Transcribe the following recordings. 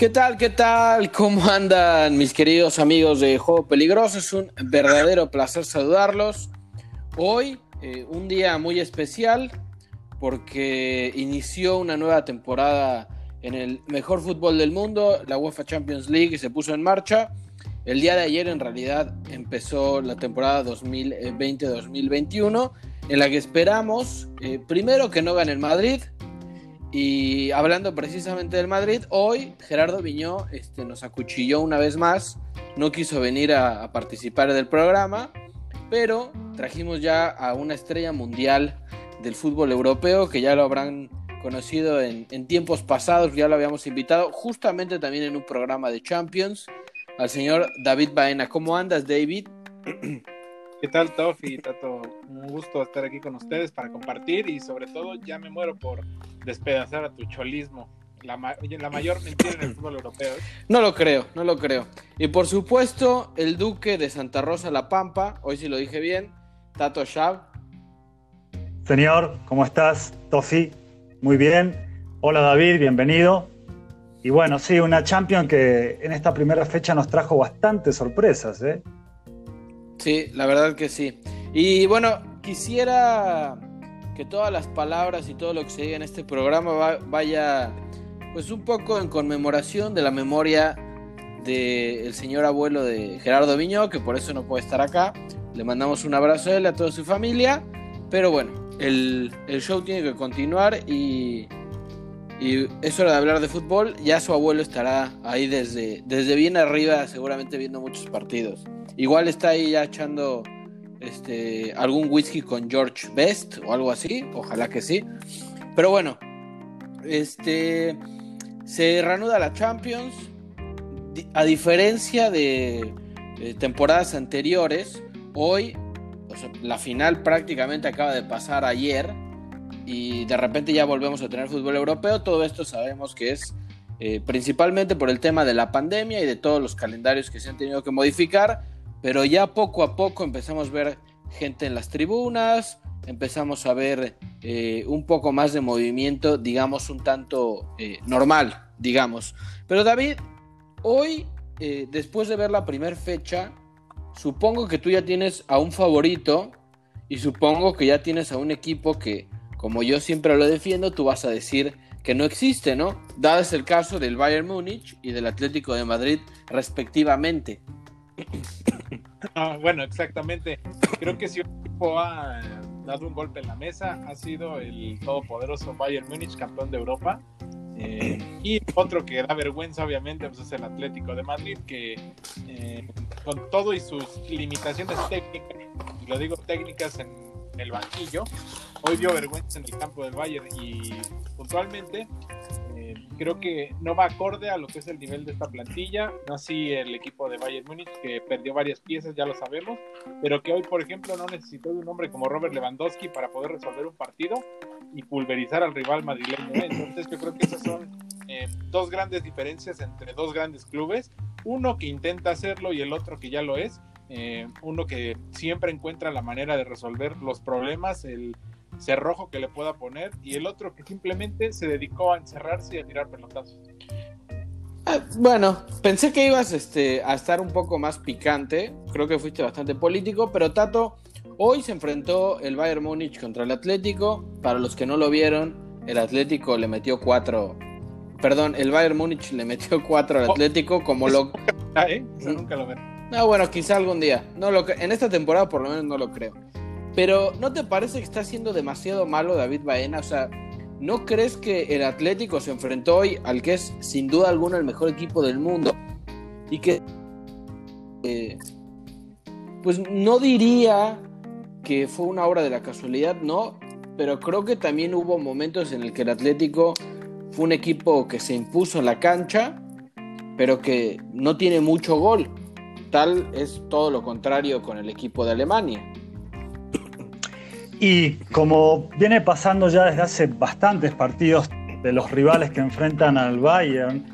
¿Qué tal? ¿Qué tal? ¿Cómo andan mis queridos amigos de Juego Peligroso? Es un verdadero placer saludarlos. Hoy, eh, un día muy especial porque inició una nueva temporada en el mejor fútbol del mundo, la UEFA Champions League se puso en marcha. El día de ayer en realidad empezó la temporada 2020-2021 en la que esperamos eh, primero que no gane el Madrid, y hablando precisamente del Madrid, hoy Gerardo Viñó este, nos acuchilló una vez más, no quiso venir a, participar del programa, pero trajimos ya a una estrella mundial del fútbol europeo que ya lo habrán conocido en, en, tiempos pasados, ya lo habíamos invitado justamente también en un programa de Champions, al señor David Baena. ¿Cómo andas, David? ¿Qué tal, Tofi? Tato, un gusto estar aquí con ustedes para compartir y sobre todo ya me muero por despedazar a tu cholismo. La, mayor mentira en el fútbol europeo. ¿eh? No lo creo, no lo creo. Y por supuesto, el duque de Santa Rosa La Pampa, hoy sí lo dije bien, Tato Shab. Señor, ¿cómo estás? Tofi, muy bien. Hola David, bienvenido. Y bueno, sí, una Champion que en esta primera fecha nos trajo bastantes sorpresas, ¿eh? Sí, la verdad que sí. Y bueno, quisiera que todas las palabras y todo lo que se diga en este programa vaya pues un poco en conmemoración de la memoria del señor abuelo de Gerardo Viñó, que por eso no puede estar acá. Le mandamos un abrazo a él, a toda su familia. Pero bueno, el, el show tiene que continuar y, y, es hora de hablar de fútbol. Ya su abuelo estará ahí desde, desde bien arriba, seguramente viendo muchos partidos. Igual está ahí ya echando este, algún whisky con George Best o algo así, ojalá que sí. Pero bueno, este se reanuda la Champions. A diferencia de, temporadas anteriores, hoy la final prácticamente acaba de pasar ayer y de repente ya volvemos a tener fútbol europeo. Todo esto sabemos que es eh, principalmente por el tema de la pandemia y de todos los calendarios que se han tenido que modificar pero ya poco a poco empezamos a ver gente en las tribunas, empezamos a ver eh, un poco más de movimiento, digamos, un tanto eh, normal, digamos. Pero David, hoy, eh, después de ver la primera fecha, supongo que tú ya tienes a un favorito y supongo que ya tienes a un equipo que, como yo siempre lo defiendo, tú vas a decir que no existe, ¿no? Dado es el caso del Bayern Múnich y del Atlético de Madrid, respectivamente. Ah, bueno, exactamente. Creo que si un equipo ha dado un golpe en la mesa, ha sido el todopoderoso Bayern Múnich, campeón de Europa. Eh, y otro que da vergüenza, obviamente, pues es el Atlético de Madrid, que eh, con todo y sus limitaciones técnicas, y lo digo técnicas en el banquillo, hoy dio vergüenza en el campo del Bayern y puntualmente creo que no va acorde a lo que es el nivel de esta plantilla, no así el equipo de Bayern Múnich que perdió varias piezas, ya lo sabemos, pero que hoy, por ejemplo, no necesitó de un hombre como Robert Lewandowski para poder resolver un partido y pulverizar al rival madrileño. ¿eh? Entonces yo creo que esas son eh, dos grandes diferencias entre dos grandes clubes, uno que intenta hacerlo y el otro que ya lo es, eh, uno que siempre encuentra la manera de resolver los problemas, el cerrojo que le pueda poner y el otro que simplemente se dedicó a encerrarse y a tirar pelotazos. Ah, bueno, pensé que ibas este, a estar un poco más picante, creo que fuiste bastante político, pero Tato, hoy se enfrentó el Bayern Múnich contra el Atlético, para los que no lo vieron, el Atlético le metió cuatro, perdón, el Bayern Múnich le metió cuatro al oh, Atlético como lo... ¿eh? nunca lo No, bueno, quizá algún día, no lo... en esta temporada por lo menos no lo creo. Pero ¿no te parece que está siendo demasiado malo David Baena? O sea, ¿no crees que el Atlético se enfrentó hoy al que es sin duda alguna el mejor equipo del mundo? Y que... Eh, pues no diría que fue una obra de la casualidad, no, pero creo que también hubo momentos en el que el Atlético fue un equipo que se impuso en la cancha, pero que no tiene mucho gol. Tal es todo lo contrario con el equipo de Alemania. Y como viene pasando ya desde hace bastantes partidos de los rivales que enfrentan al Bayern,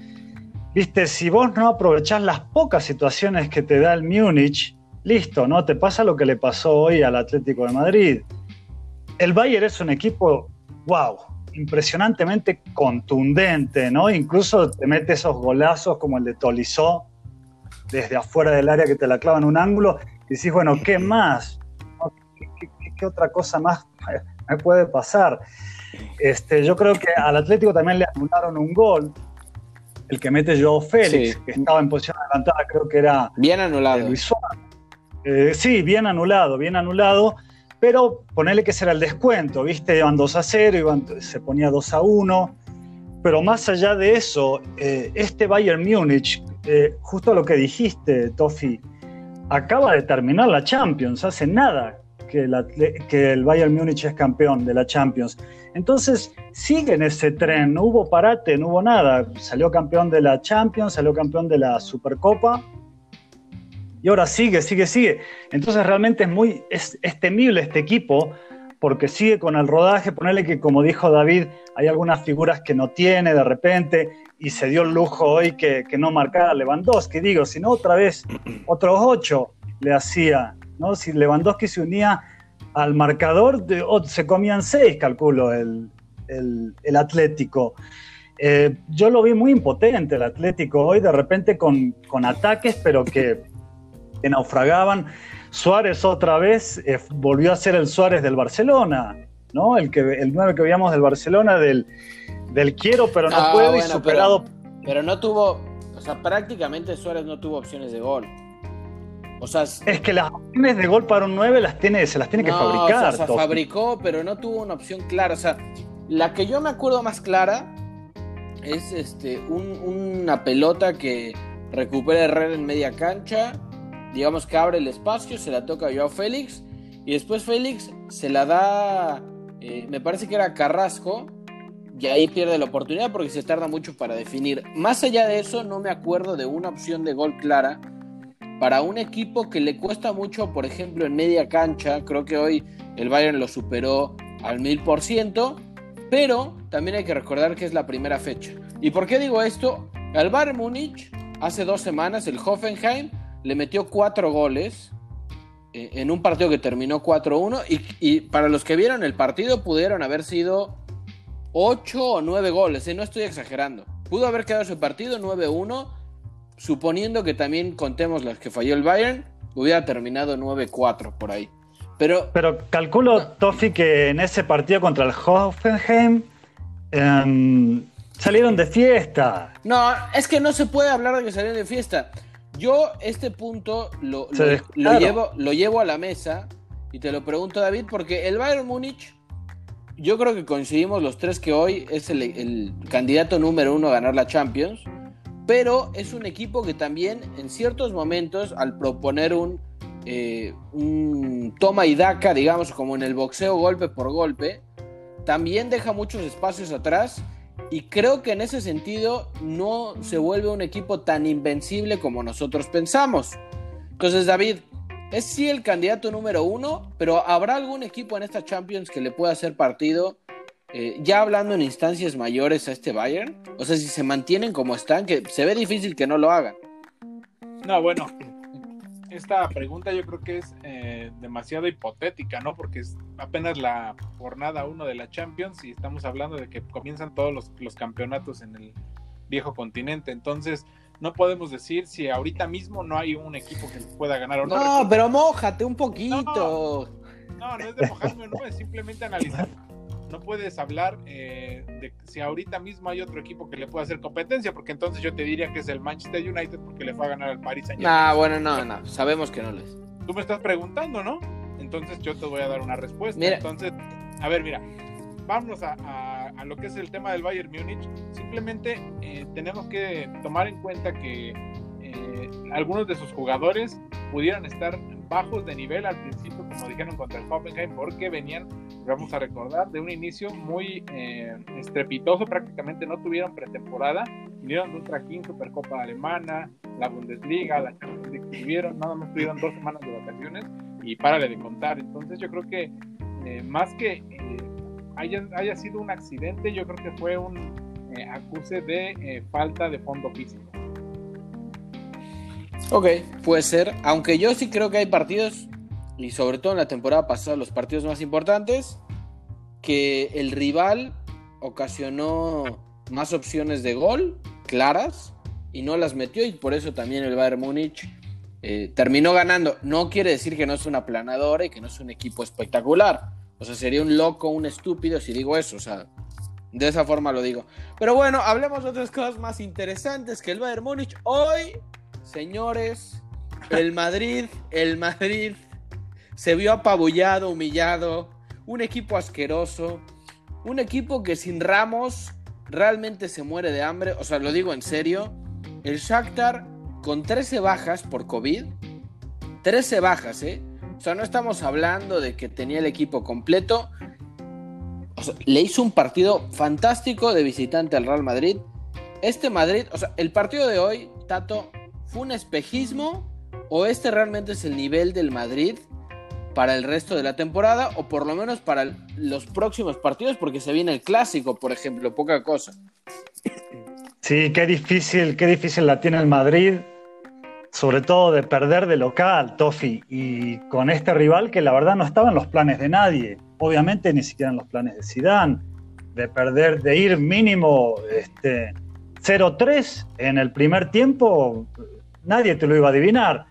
viste, si vos no aprovechás las pocas situaciones que te da el Múnich, listo, ¿no? Te pasa lo que le pasó hoy al Atlético de Madrid. El Bayern es un equipo, wow, impresionantemente contundente, ¿no? Incluso te mete esos golazos como el de Tolizó, desde afuera del área que te la clava en un ángulo, y decís, bueno, ¿qué más? ¿Qué, otra cosa más me puede pasar? Este, yo creo que al Atlético también le anularon un gol, el que mete Joao Félix, que estaba en posición adelantada, creo que era... Bien anulado. Luis eh, sí, bien anulado, bien anulado, pero ponerle que será el descuento, ¿viste? Iban 2 a 0, iban, se ponía 2 a 1, pero más allá de eso, eh, este Bayern Múnich, eh, justo lo que dijiste, Tofi, acaba de terminar la Champions, hace nada que, que el Bayern Múnich es campeón de la Champions. Entonces, sigue en ese tren, no hubo parate, no hubo nada. Salió campeón de la Champions, salió campeón de la Supercopa y ahora sigue, sigue, sigue. Entonces realmente es muy, es, temible este equipo porque sigue con el rodaje, ponerle que como dijo David, hay algunas figuras que no tiene de repente y se dio el lujo hoy que, no marcara Lewandowski, digo, si no otra vez otros ocho le hacía, ¿no? Si Lewandowski se unía al marcador, se comían seis, calculo, el, Atlético. Eh, yo lo vi muy impotente el Atlético hoy, de repente con, con ataques, pero que que naufragaban. Suárez otra vez eh, volvió a ser el Suárez del Barcelona, ¿no? El, que, el 9 que veíamos del Barcelona, del, del quiero pero no ah, puedo y superado. Pero, no tuvo, o sea, prácticamente Suárez no tuvo opciones de gol. O sea, es que las opciones de gol para un 9 las tiene, se las tiene que fabricar. O sea, fabricó, pero no tuvo una opción clara. O sea, la que yo me acuerdo más clara es este una pelota que recupera Herrera en media cancha digamos que abre el espacio, se la toca a Joao Félix y después Félix se la da, eh, me parece que era Carrasco y ahí pierde la oportunidad porque se tarda mucho para definir. Más allá de eso, no me acuerdo de una opción de gol clara para un equipo que le cuesta mucho, por ejemplo, en media cancha. Creo que hoy el Bayern lo superó al mil por ciento, pero también hay que recordar que es la primera fecha. ¿Y por qué digo esto? Al Bayern Múnich, hace dos semanas, el Hoffenheim le metió cuatro goles eh, en un partido que terminó 4-1 y, para los que vieron el partido pudieron haber sido ocho o nueve goles, ¿eh? no estoy exagerando. Pudo haber quedado ese partido 9-1, suponiendo que también contemos las que falló el Bayern, hubiera terminado 9-4 por ahí. Pero, Pero calculo, Tofi, que en ese partido contra el Hoffenheim em, salieron de fiesta. No, es que no se puede hablar de que salieron de fiesta. Yo este punto lo, llevo, lo llevo a la mesa y te lo pregunto David porque el Bayern Múnich, yo creo que coincidimos los tres que hoy es el, candidato número uno a ganar la Champions, pero es un equipo que también en ciertos momentos al proponer un, eh, un toma y daca, digamos como en el boxeo golpe por golpe, también deja muchos espacios atrás y creo que en ese sentido no se vuelve un equipo tan invencible como nosotros pensamos. Entonces, David, es sí el candidato número uno, pero ¿habrá algún equipo en esta Champions que le pueda hacer partido? Eh, ya hablando en instancias mayores a este Bayern, o sea, si se mantienen como están, que se ve difícil que no lo hagan. No, bueno, esta pregunta yo creo que es eh, demasiado hipotética, ¿no? Porque es apenas la jornada uno de la Champions y estamos hablando de que comienzan todos los, campeonatos en el viejo continente. Entonces, no podemos decir si ahorita mismo no hay un equipo que pueda ganar o no. No, pero mojate un poquito. No, no, es de mojarme, no, es simplemente analizar no puedes hablar eh, de si ahorita mismo hay otro equipo que le pueda hacer competencia, porque entonces yo te diría que es el Manchester United porque le fue a ganar al Paris Saint Germain. Ah, bueno, no, no, sabemos que no les. Tú me estás preguntando, ¿no? Entonces yo te voy a dar una respuesta. Entonces, a ver, mira, vámonos a, lo que es el tema del Bayern Múnich. Simplemente eh, tenemos que tomar en cuenta que eh, algunos de sus jugadores pudieran estar bajos de nivel al principio, como dijeron contra el Hoffenheim, porque venían, vamos a recordar, de un inicio muy eh, estrepitoso, prácticamente no tuvieron pretemporada, vinieron de un trajín, Supercopa Alemana, la Bundesliga, la Champions League tuvieron, nada más tuvieron dos semanas de vacaciones y párale de contar. Entonces yo creo que eh, más que eh, haya, haya, sido un accidente, yo creo que fue un acuse de falta de fondo físico. Ok, puede ser. Aunque yo sí creo que hay partidos, y sobre todo en la temporada pasada, los partidos más importantes, que el rival, ocasionó más opciones de gol claras y no las metió y por eso también el Bayern Múnich eh, terminó ganando. No quiere decir que no es una planadora y que no es un equipo espectacular. O sea, sería un loco, un estúpido si digo eso. O sea, de esa forma lo digo. Pero bueno, hablemos de otras cosas más interesantes que el Bayern Múnich. Hoy, señores, el Madrid, el Madrid se vio apabullado, humillado, un equipo asqueroso, un equipo que sin Ramos realmente se muere de hambre, o sea, lo digo en serio, el Shakhtar con 13 bajas por COVID, 13 bajas, ¿eh? O sea, no estamos hablando de que tenía el equipo completo. O sea, le hizo un partido fantástico de visitante al Real Madrid. Este Madrid, o sea, el partido de hoy, Tato, ¿fue un espejismo o este realmente es el nivel del Madrid para el resto de la temporada o por lo menos para los próximos partidos porque se viene el clásico, por ejemplo, poca cosa. Sí, qué difícil, qué difícil la tiene el Madrid, sobre todo de perder de local, Tofi, y con este rival que la verdad no estaba en los planes de nadie, obviamente ni siquiera en los planes de Sidán, de perder, de ir mínimo este, 0-3 en el primer tiempo, nadie te lo iba a adivinar.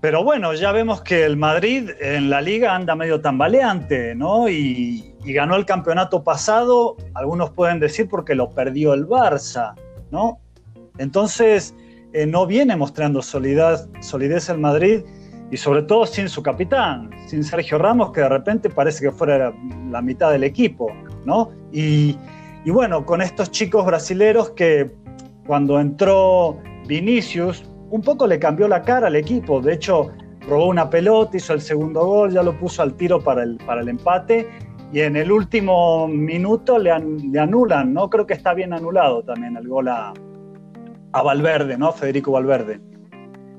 Pero bueno, ya vemos que el Madrid en la liga anda medio tambaleante, ¿no? Y, ganó el campeonato pasado, algunos pueden decir porque lo perdió el Barça, ¿no? Entonces, eh, no viene mostrando solidez, el Madrid y sobre todo sin su capitán, sin Sergio Ramos, que de repente parece que fuera la mitad del equipo, ¿no? Y, y bueno, con estos chicos brasileros que cuando entró Vinicius, un poco le cambió la cara al equipo. De hecho, robó una pelota, hizo el segundo gol, ya lo puso al tiro para el, para el empate. Y en el último minuto le, anulan, ¿no? Creo que está bien anulado también el gol a, a Valverde, ¿no? Federico Valverde.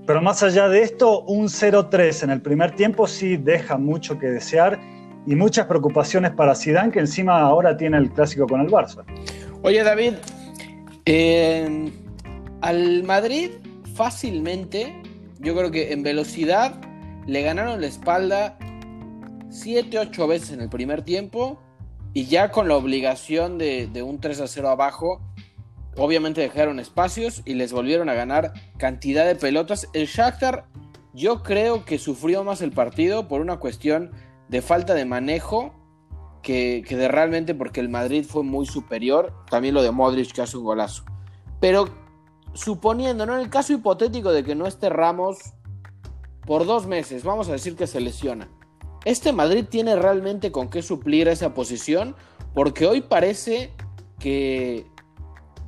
Pero más allá de esto, un 0-3 en el primer tiempo sí deja mucho que desear y muchas preocupaciones para Zidane, que encima ahora tiene el clásico con el Barça. Oye, David, eh, al Madrid fácilmente, yo creo que en velocidad le ganaron la espalda 7, 8 veces en el primer tiempo y ya con la obligación de, un 3 a 0 abajo, obviamente dejaron espacios y les volvieron a ganar cantidad de pelotas. El Shakhtar yo creo que sufrió más el partido por una cuestión de falta de manejo que, que de realmente porque el Madrid fue muy superior. También lo de Modric que hace un golazo. Pero suponiendo, ¿no? En el caso hipotético de que no esté Ramos por dos meses, vamos a decir que se lesiona. ¿Este Madrid tiene realmente con qué suplir esa posición? Porque hoy parece que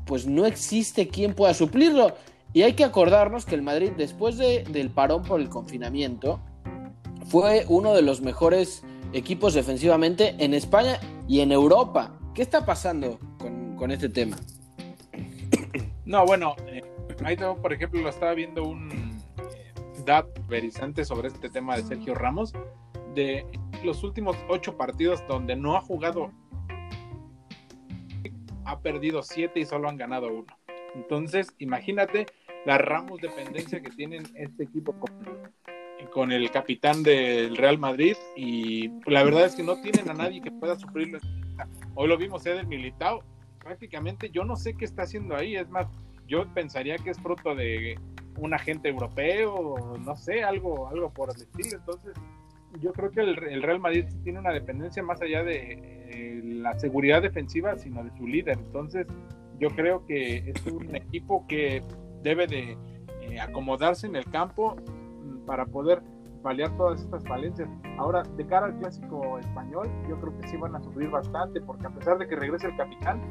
pues no existe quien pueda suplirlo. Y hay que acordarnos que el Madrid, después del parón por el confinamiento, fue uno de los mejores equipos defensivamente en España y en Europa. ¿Qué está pasando con, con este tema? No, bueno, eh, ahí tengo, por ejemplo, lo estaba viendo un eh, dat verizante sobre este tema de Sergio Ramos, de los últimos ocho partidos donde no ha jugado, ha perdido siete y solo han ganado uno. Entonces, imagínate la Ramos dependencia que tienen este equipo con, con el capitán del Real Madrid y la verdad es que no tienen a nadie que pueda sufrirlo. Hoy lo vimos, Eder Militao prácticamente yo no sé qué está haciendo ahí. Es más, yo pensaría que es fruto de un agente europeo, no sé, algo, algo por el estilo. Entonces, yo creo que el, Real Madrid tiene una dependencia más allá de eh, la seguridad defensiva, sino de su líder. Entonces, yo creo que es un equipo que debe de eh, acomodarse en el campo mm, para poder paliar todas estas falencias. Ahora, de cara al clásico español, yo creo que sí van a sufrir bastante, porque a pesar de que regrese el capitán,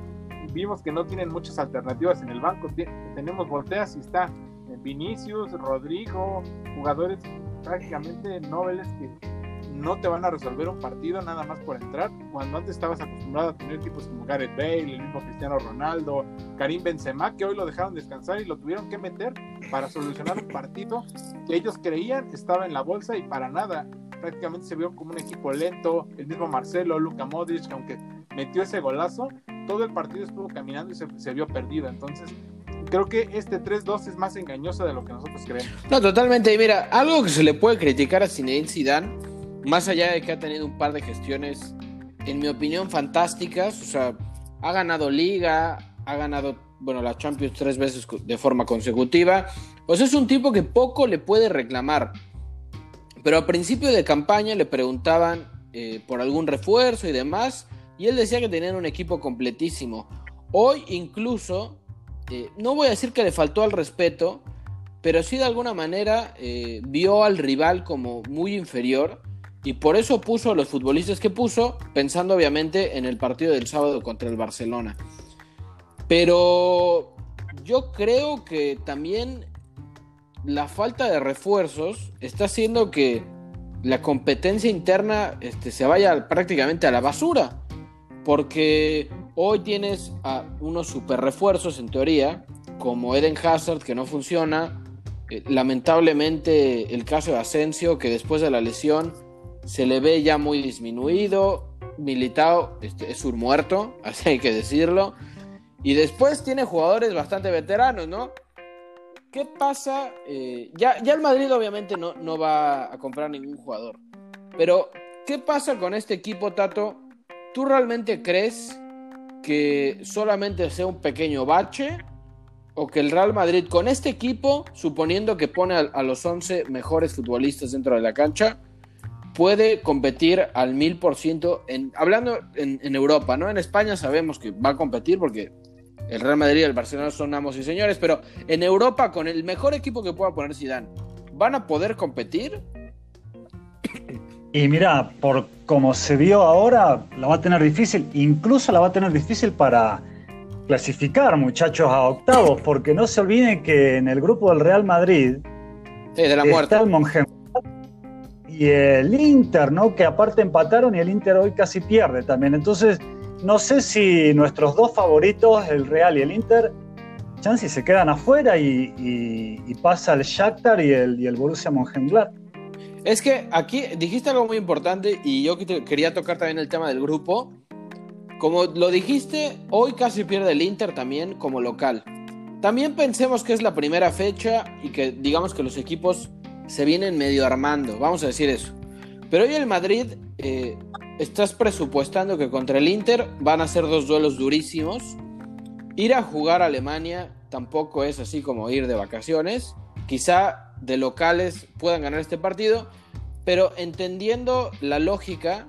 vimos que no tienen muchas alternativas en el banco. Tenemos volteas y está eh, Vinicius, Rodrigo, jugadores prácticamente nobles que no te van a resolver un partido nada más por entrar. Cuando antes estabas acostumbrado a tener tipos como Gareth Bale, el mismo Cristiano Ronaldo, Karim Benzema, que hoy lo dejaron descansar y lo tuvieron que meter para solucionar un partido que ellos creían estaba en la bolsa y para nada. Prácticamente se vio como un equipo lento. El mismo Marcelo, Luka Modric, aunque metió ese golazo, todo el partido estuvo caminando y se, vio perdido. Entonces, creo que este 3-2 es más engañoso de lo que nosotros creemos. No, totalmente. Y mira, algo que se le puede criticar a Zinedine Zidane, más allá de que ha tenido un par de gestiones, en mi opinión, fantásticas, o sea, ha ganado liga, ha ganado, bueno, la Champions tres veces de forma consecutiva. Pues es un tipo que poco le puede reclamar. Pero a principio de campaña le preguntaban eh, por algún refuerzo y demás, y él decía que tenían un equipo completísimo. Hoy incluso, eh, no voy a decir que le faltó al respeto, pero sí de alguna manera eh, vio al rival como muy inferior y por eso puso a los futbolistas que puso, pensando obviamente en el partido del sábado contra el Barcelona. Pero yo creo que también la falta de refuerzos está haciendo que la competencia interna este, se vaya prácticamente a la basura. Porque hoy tienes a unos super refuerzos en teoría, como Eden Hazard que no funciona. Eh, lamentablemente el caso de Asensio que después de la lesión se le ve ya muy disminuido. Militao este, es un muerto, así hay que decirlo. Y después tiene jugadores bastante veteranos, ¿no? ¿Qué pasa? Eh, ya, ya el Madrid obviamente no, no va a comprar ningún jugador. Pero, ¿qué pasa con este equipo, Tato? ¿Tú realmente crees que solamente sea un pequeño bache? ¿O que el Real Madrid con este equipo, suponiendo que pone a, los 11 mejores futbolistas dentro de la cancha, puede competir al mil por ciento, hablando en, en, Europa, ¿no? En España sabemos que va a competir porque el Real Madrid y el Barcelona son amos y señores, pero en Europa, con el mejor equipo que pueda poner Zidane, ¿van a poder competir? Y mira, por como se vio ahora, la va a tener difícil, incluso la va a tener difícil para clasificar, muchachos, a octavos, porque no se olviden que en el grupo del Real Madrid de la está el y el Inter, ¿no? Que aparte empataron y el Inter hoy casi pierde también. Entonces, no sé si nuestros dos favoritos, el Real y el Inter, chance se quedan afuera y, pasa el Shakhtar y el, y el Borussia Mönchengladbach. Es que aquí dijiste algo muy importante y yo quería tocar también el tema del grupo. Como lo dijiste, hoy casi pierde el Inter también como local. También pensemos que es la primera fecha y que digamos que los equipos se vienen medio armando, vamos a decir eso. Pero hoy el Madrid eh, estás presupuestando que contra el Inter van a ser dos duelos durísimos. Ir a jugar a Alemania tampoco es así como ir de vacaciones. Quizá de locales puedan ganar este partido, pero entendiendo la lógica,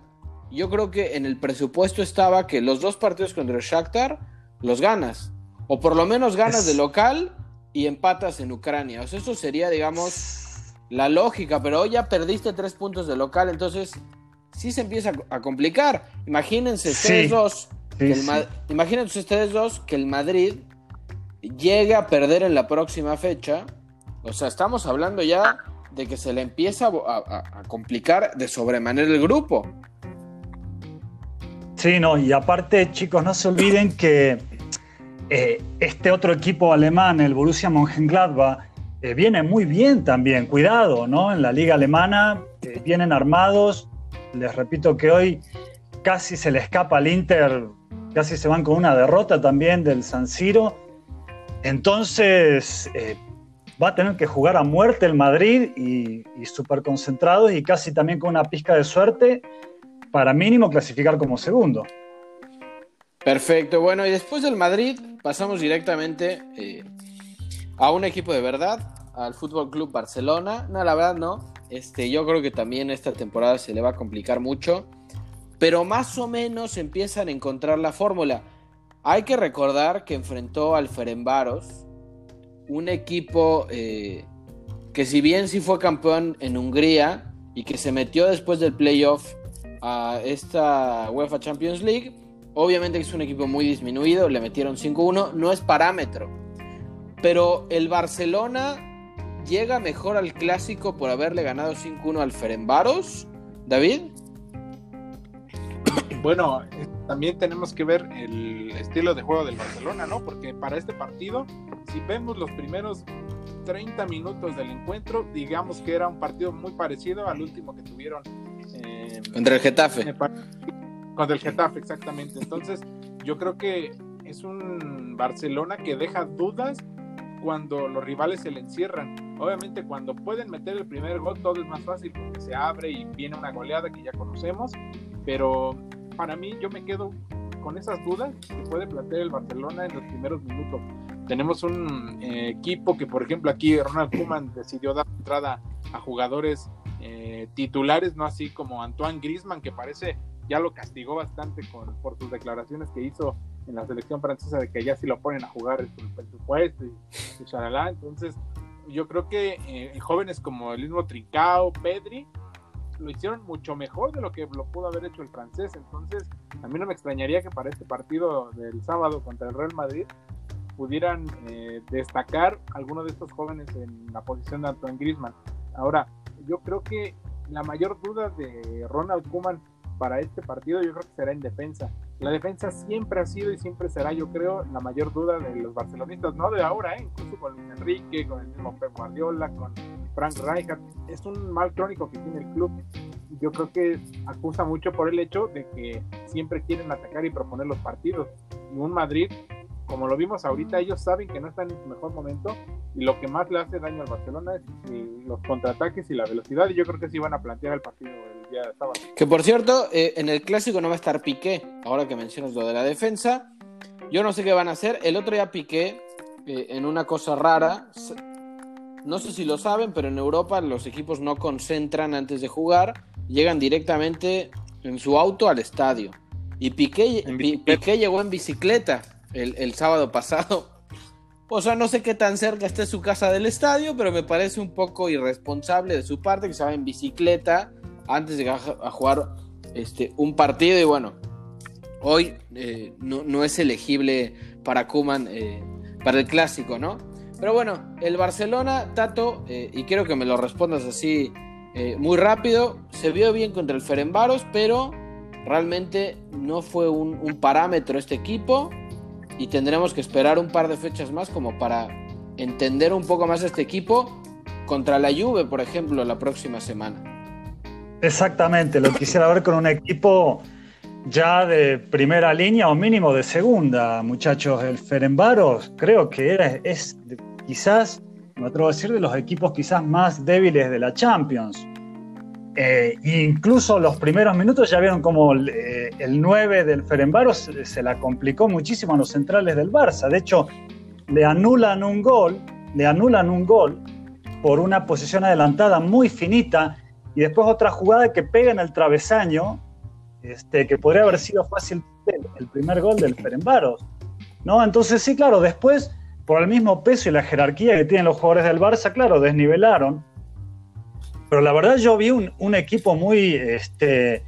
yo creo que en el presupuesto estaba que los dos partidos contra el Shakhtar los ganas, o por lo menos ganas de local y empatas en Ucrania. O sea, eso sería, digamos, la lógica, pero hoy ya perdiste tres puntos de local, entonces sí se empieza a complicar. Imagínense ustedes dos, que el imagínense ustedes dos que el Madrid llegue a perder en la próxima fecha. O sea, estamos hablando ya de que se le empieza a, complicar de sobremanera el grupo. Sí, no, y aparte, chicos, no se olviden que eh, este otro equipo alemán, el Borussia Mönchengladbach, eh, viene muy bien también, cuidado, ¿no? En la liga alemana eh, vienen armados, les repito que hoy casi se le escapa al Inter, casi se van con una derrota también del San Siro. Entonces eh, va a tener que jugar a muerte el Madrid y, y súper concentrados y casi también con una pizca de suerte para mínimo clasificar como segundo. Perfecto, bueno, y después del Madrid pasamos directamente eh, a un equipo de verdad, al Fútbol Club Barcelona. No, la verdad no. Este, yo creo que también esta temporada se le va a complicar mucho. Pero más o menos empiezan a encontrar la fórmula. Hay que recordar que enfrentó al Ferenbaros, un equipo eh, que si bien sí fue campeón en Hungría y que se metió después del playoff a esta UEFA Champions League, obviamente es un equipo muy disminuido, le metieron 5-1, no es parámetro. Pero el Barcelona llega mejor al clásico por haberle ganado 5-1 al Ferenbaros, David. Bueno, también tenemos que ver el estilo de juego del Barcelona, ¿no? Porque para este partido, si vemos los primeros 30 minutos del encuentro, digamos que era un partido muy parecido al último que tuvieron eh, contra el Getafe. Contra el Getafe, exactamente. Entonces, yo creo que es un Barcelona que deja dudas cuando los rivales se le encierran. Obviamente cuando pueden meter el primer gol todo es más fácil porque se abre y viene una goleada que ya conocemos, pero para mí yo me quedo con esas dudas que puede plantear el Barcelona en los primeros minutos. Tenemos un eh, equipo que, por ejemplo, aquí Ronald Koeman decidió dar entrada a jugadores eh, titulares, no así como Antoine Grisman, que parece ya lo castigó bastante con, por sus declaraciones que hizo en la selección francesa de que ya si lo ponen a jugar en su, presupuesto y, y Entonces, yo creo que eh, jóvenes como el mismo Trincao, Pedri, lo hicieron mucho mejor de lo que lo pudo haber hecho el francés. Entonces, a mí no me extrañaría que para este partido del sábado contra el Real Madrid pudieran eh, destacar algunos de estos jóvenes en la posición de Antoine Griezmann. Ahora, yo creo que la mayor duda de Ronald Koeman para este partido yo creo que será en defensa. La defensa siempre ha sido y siempre será, yo creo, la mayor duda de los barcelonistas, no de ahora, ¿eh? incluso con Luis Enrique, con el mismo Pep Guardiola, con Frank Rijkaard. Es un mal crónico que tiene el club. Yo creo que acusa mucho por el hecho de que siempre quieren atacar y proponer los partidos. Y un Madrid como lo vimos ahorita, ellos saben que no están en su mejor momento y lo que más le hace daño al Barcelona es los contraataques y la velocidad y yo creo que sí van a plantear el partido el. Que por cierto, eh, en el clásico no va a estar Piqué, ahora que mencionas lo de la defensa, yo no sé qué van a hacer, el otro día Piqué eh, en una cosa rara, no sé si lo saben, pero en Europa los equipos no concentran antes de jugar, llegan directamente en su auto al estadio. Y Piqué, Piqué llegó en bicicleta el, sábado pasado. O sea, no sé qué tan cerca esté su casa del estadio, pero me parece un poco irresponsable de su parte que se va en bicicleta antes de a jugar este, un partido. Y bueno, hoy eh, no, es elegible para Kuman eh, para el clásico, ¿no? Pero bueno, el Barcelona, Tato, eh, y quiero que me lo respondas así muy rápido, se vio bien contra el Ferenbaros, pero realmente no fue un parámetro este equipo y tendremos que esperar un par de fechas más como para entender un poco más este equipo contra la Juve, por ejemplo, la próxima semana. Exactamente, lo quisiera ver con un equipo ya de primera línea o mínimo de segunda, muchachos. El Ferenbaros creo que era, es quizás, me atrevo a decir, de los equipos quizás más débiles de la Champions. Eh, incluso los primeros minutos ya vieron como eh, el, 9 del Ferenbaro se, la complicó muchísimo a los centrales del Barça. De hecho, le anulan un gol, le anulan un gol por una posición adelantada muy finita y después otra jugada que pega en el travesaño, este, que podría haber sido fácil el primer gol del Ferenbaros. ¿no? Entonces sí, claro, después por el mismo peso y la jerarquía que tienen los jugadores del Barça, claro, desnivelaron pero la verdad yo vi un, equipo muy este,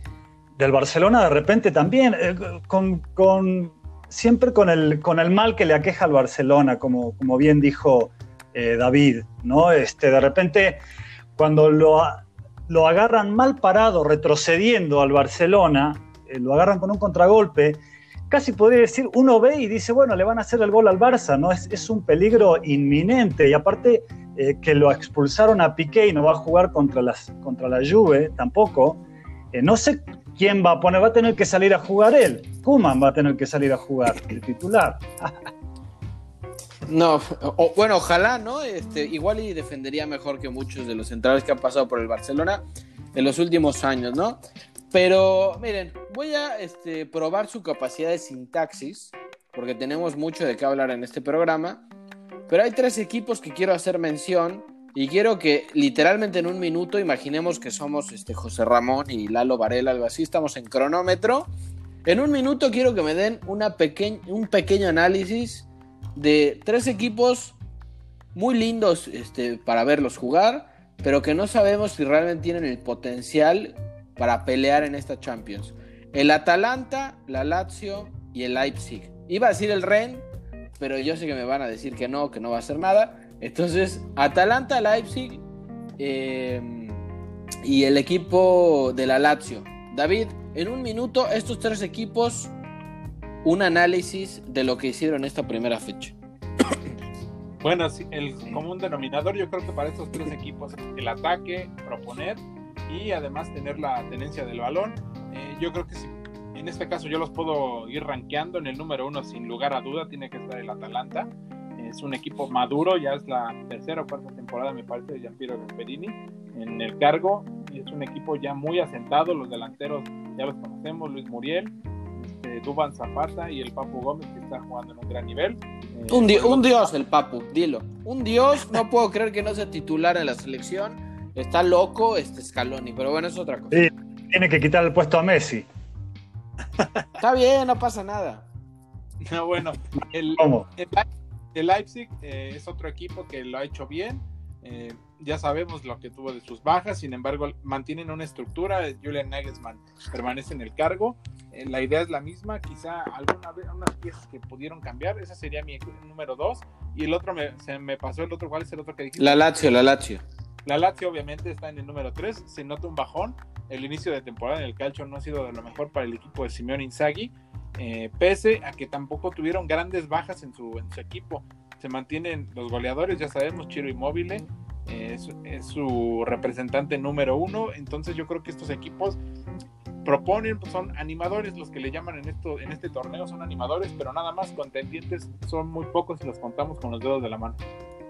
del Barcelona de repente también, eh, con, siempre con el, con el mal que le aqueja al Barcelona, como, como bien dijo eh, David, ¿no? Este, de repente, cuando lo, lo agarran mal parado, retrocediendo al Barcelona, eh, lo agarran con un contragolpe, casi podría decir, uno ve y dice, bueno, le van a hacer el gol al Barça, ¿no? Es, es un peligro inminente. Y aparte, eh, que lo expulsaron a Piqué y no va a jugar contra, las, contra la Juve tampoco. Eh, no sé quién va a poner, va a tener que salir a jugar él. Kuman va a tener que salir a jugar, el titular. No, bueno, ojalá, ¿no? Este, igual y defendería mejor que muchos de los centrales que han pasado por el Barcelona en los últimos años, ¿no? Pero miren, voy a este, probar su capacidad de sintaxis, porque tenemos mucho de qué hablar en este programa. Pero hay tres equipos que quiero hacer mención y quiero que literalmente en un minuto imaginemos que somos este José Ramón y Lalo Varela, algo así, estamos en cronómetro. En un minuto quiero que me den una un pequeño análisis de tres equipos muy lindos este, para verlos jugar, pero que no sabemos si realmente tienen el potencial para pelear en esta Champions. El Atalanta, la Lazio y el Leipzig. Iba a decir el Ren, pero yo sé que me van a decir que no, que no va a hacer nada. Entonces, Atalanta, Leipzig em, y el equipo de la Lazio. David, en un minuto, estos tres equipos, un análisis de lo que hicieron esta primera fecha. Bueno, el común denominador yo creo que para estos tres equipos el ataque, proponer y además tener la tenencia del balón. Eh, yo creo que si en este caso yo los puedo ir rankeando. En el número uno, sin lugar a duda, tiene que estar el Atalanta. Es un equipo maduro, ya es la tercera o cuarta temporada, me parece, de Gianpiero Gasperini en el cargo. Es un equipo ya muy asentado, los delanteros ya los conocemos, Luis Muriel, este, Duban Zapata y el Papu Gómez que está jugando en un gran nivel. Eh, un, un dios el Papu, dilo. Un dios, no puedo creer que no sea titular en la selección. Está loco este Scaloni, pero bueno, es otra cosa. Sí, tiene que quitar el puesto a Messi. Está bien, no pasa nada. No, bueno, el, el, Leipzig eh, es otro equipo que lo ha hecho bien. Eh, ya sabemos lo que tuvo de sus bajas, sin embargo, mantienen una estructura. Julian Nagelsmann permanece en el cargo. Eh, la idea es la misma, quizá alguna vez, unas piezas que pudieron cambiar. Esa sería mi número dos. Y el otro, me, se me pasó el otro. ¿Cuál es el otro que dijiste? La Lazio, la Lazio. La Lazio, obviamente, está en el número tres. Se nota un bajón. El inicio de temporada en el calcio no ha sido de lo mejor para el equipo de Simeone Inzaghi. Eh, pese a que tampoco tuvieron grandes bajas en su, en su equipo. Se mantienen los goleadores, ya sabemos, Chiro Immobile, es, su representante número uno. Entonces yo creo que estos equipos proponen, pues, son animadores, los que le llaman en, esto, en este torneo son animadores, pero nada más contendientes son muy pocos y los contamos con los dedos de la mano.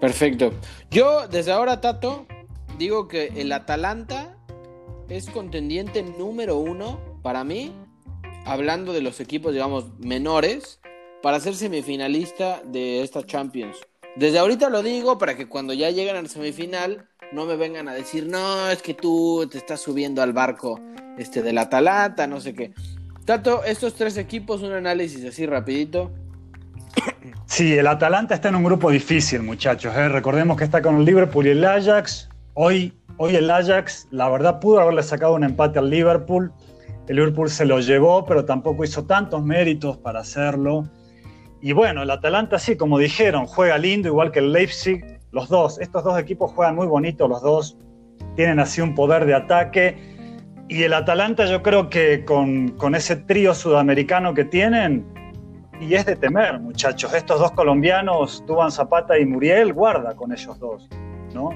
Perfecto. Yo desde ahora, Tato, digo que el Atalanta es contendiente número uno para mí, hablando de los equipos, digamos, menores, para ser semifinalista de esta Champions. Desde ahorita lo digo para que cuando ya lleguen a la semifinal no me vengan a decir, no, es que tú te estás subiendo al barco este, del Atalanta, no sé qué. Tato, estos tres equipos, un análisis así rapidito. Sí, el Atalanta está en un grupo difícil, muchachos. ¿eh? Recordemos que está con el Liverpool y el Ajax. Hoy, hoy el Ajax, la verdad, pudo haberle sacado un empate al Liverpool. El Liverpool se lo llevó, pero tampoco hizo tantos méritos para hacerlo. Y bueno, el Atalanta sí, como dijeron, juega lindo, igual que el Leipzig. Los dos, estos dos equipos juegan muy bonito, los dos tienen así un poder de ataque. Y el Atalanta yo creo que con, ese trío sudamericano que tienen, y es de temer, muchachos, estos dos colombianos, Duban Zapata y Muriel, guarda con ellos dos, ¿no?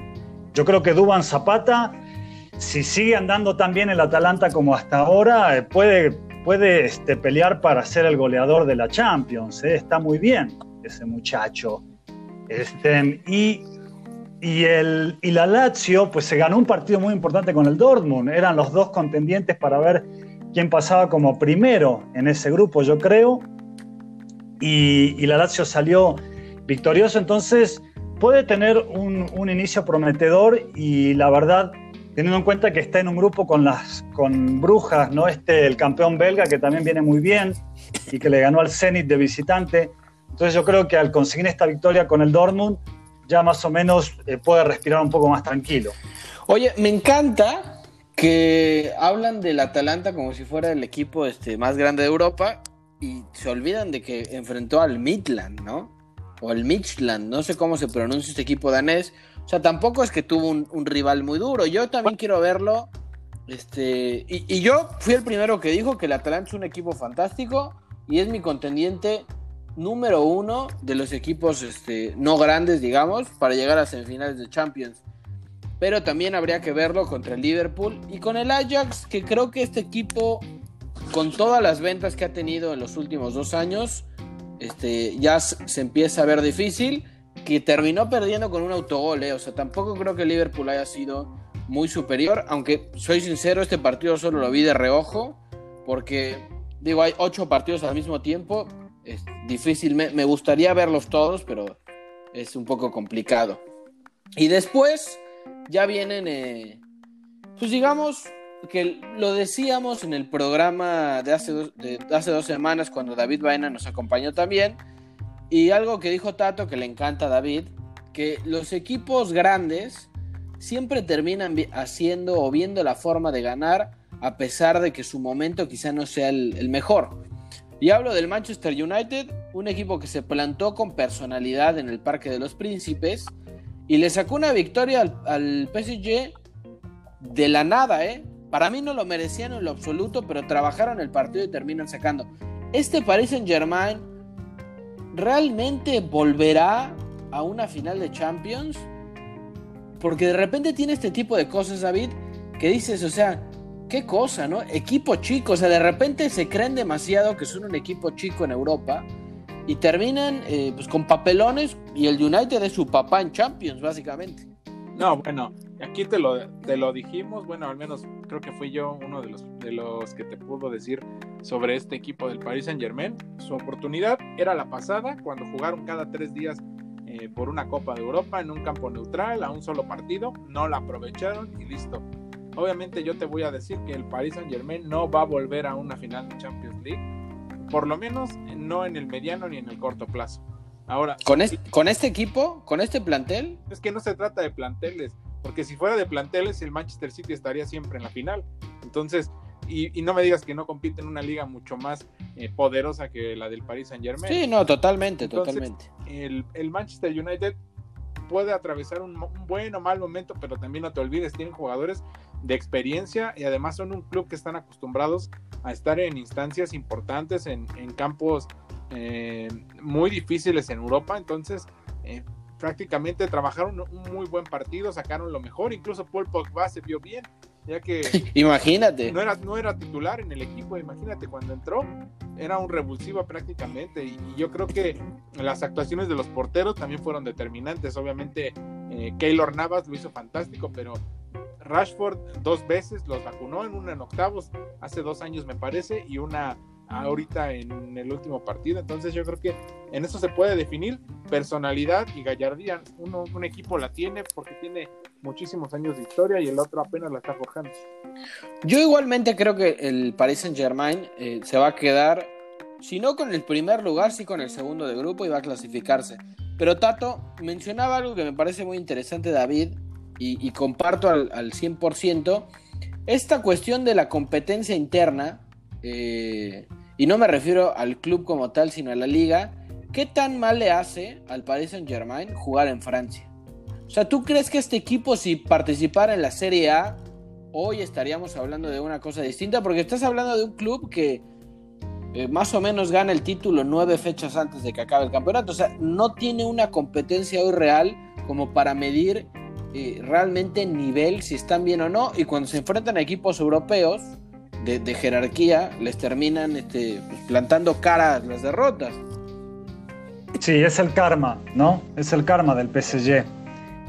Yo creo que Duban Zapata, si sigue andando tan bien el Atalanta como hasta ahora, eh, puede puede este, pelear para ser el goleador de la Champions. ¿eh? Está muy bien ese muchacho. Este, y, y, el, y la Lazio, pues se ganó un partido muy importante con el Dortmund. Eran los dos contendientes para ver quién pasaba como primero en ese grupo, yo creo. Y, y la Lazio salió victorioso, entonces puede tener un, un inicio prometedor y la verdad teniendo en cuenta que está en un grupo con las con Brujas, ¿no? Este, el campeón belga que también viene muy bien y que le ganó al Zenit de visitante. Entonces yo creo que al conseguir esta victoria con el Dortmund, ya más o menos eh, puede respirar un poco más tranquilo. Oye, me encanta que hablan del Atalanta como si fuera el equipo este, más grande de Europa y se olvidan de que enfrentó al Midland, ¿no? O el Midland, no sé cómo se pronuncia este equipo danés, o sea, tampoco es que tuvo un, rival muy duro. Yo también quiero verlo. Este, y, yo fui el primero que dijo que el Atalanta es un equipo fantástico y es mi contendiente número uno de los equipos este, no grandes, digamos, para llegar a semifinales de Champions. Pero también habría que verlo contra el Liverpool y con el Ajax, que creo que este equipo, con todas las ventas que ha tenido en los últimos dos años, este, ya se empieza a ver difícil que terminó perdiendo con un autogol, ¿eh? o sea, tampoco creo que Liverpool haya sido muy superior, aunque soy sincero, este partido solo lo vi de reojo, porque digo, hay ocho partidos al mismo tiempo, es difícil, me, gustaría verlos todos, pero es un poco complicado. Y después ya vienen, eh, pues digamos que lo decíamos en el programa de hace, de hace dos semanas cuando David Baena nos acompañó también, y algo que dijo Tato que le encanta a David, que los equipos grandes siempre terminan haciendo o viendo la forma de ganar a pesar de que su momento quizá no sea el, mejor. Y hablo del Manchester United, un equipo que se plantó con personalidad en el Parque de los Príncipes y le sacó una victoria al, al PSG de la nada, ¿eh? Para mí no lo merecían en lo absoluto, pero trabajaron el partido y terminan sacando. Este Paris Saint Germain ¿realmente volverá a una final de Champions? Porque de repente tiene este tipo de cosas, David, que dices, o sea, qué cosa, ¿no? Equipo chico, o sea, de repente se creen demasiado que son un equipo chico en Europa y terminan eh, pues con papelones y el United es su papá en Champions, básicamente. No, bueno, aquí te lo, te lo dijimos, bueno, al menos creo que fui yo uno de los, de los que te pudo decir sobre este equipo del Paris Saint Germain. Su oportunidad era la pasada, cuando jugaron cada tres días eh, por una Copa de Europa en un campo neutral, a un solo partido, no la aprovecharon y listo. Obviamente yo te voy a decir que el Paris Saint Germain no va a volver a una final de Champions League, por lo menos no en el mediano ni en el corto plazo. Ahora, ¿Con, este, ¿Con este equipo? ¿Con este plantel? Es que no se trata de planteles, porque si fuera de planteles, el Manchester City estaría siempre en la final. Entonces, y, no me digas que no compite en una liga mucho más eh, poderosa que la del Paris Saint Germain. Sí, no, totalmente, totalmente. El, el, Manchester United puede atravesar un, buen o mal momento, pero también no te olvides, tienen jugadores de experiencia y además son un club que están acostumbrados a estar en instancias importantes, en, en campos eh, muy difíciles en Europa, entonces eh, prácticamente trabajaron un muy buen partido, sacaron lo mejor, incluso Paul Pogba se vio bien, ya que imagínate. no era, no era titular en el equipo, imagínate cuando entró era un revulsivo prácticamente. Y, yo creo que las actuaciones de los porteros también fueron determinantes, obviamente eh, Keylor Navas lo hizo fantástico, pero Rashford dos veces los vacunó en una en octavos hace dos años me parece y una ahorita en el último partido. Entonces yo creo que en eso se puede definir personalidad y gallardía. Uno, un equipo la tiene porque tiene muchísimos años de historia y el otro apenas la está forjando. Yo igualmente creo que el Paris Saint Germain eh, se va a quedar, si no con el primer lugar, sí con el segundo de grupo y va a clasificarse. Pero Tato mencionaba algo que me parece muy interesante, David, y, comparto al, al 100%, esta cuestión de la competencia interna eh, y no me refiero al club como tal, sino a la liga, ¿qué tan mal le hace al Paris Saint Germain jugar en Francia? O sea, ¿tú crees que este equipo si participara en la Serie A, hoy estaríamos hablando de una cosa distinta? Porque estás hablando de un club que eh, más o menos gana el título nueve fechas antes de que acabe el campeonato. O sea, no tiene una competencia hoy real como para medir eh, realmente nivel, si están bien o no. Y cuando se enfrentan a equipos europeos, de, jerarquía les terminan este, pues, plantando cara a las derrotas. Sí, es el karma, ¿no? Es el karma del PSG.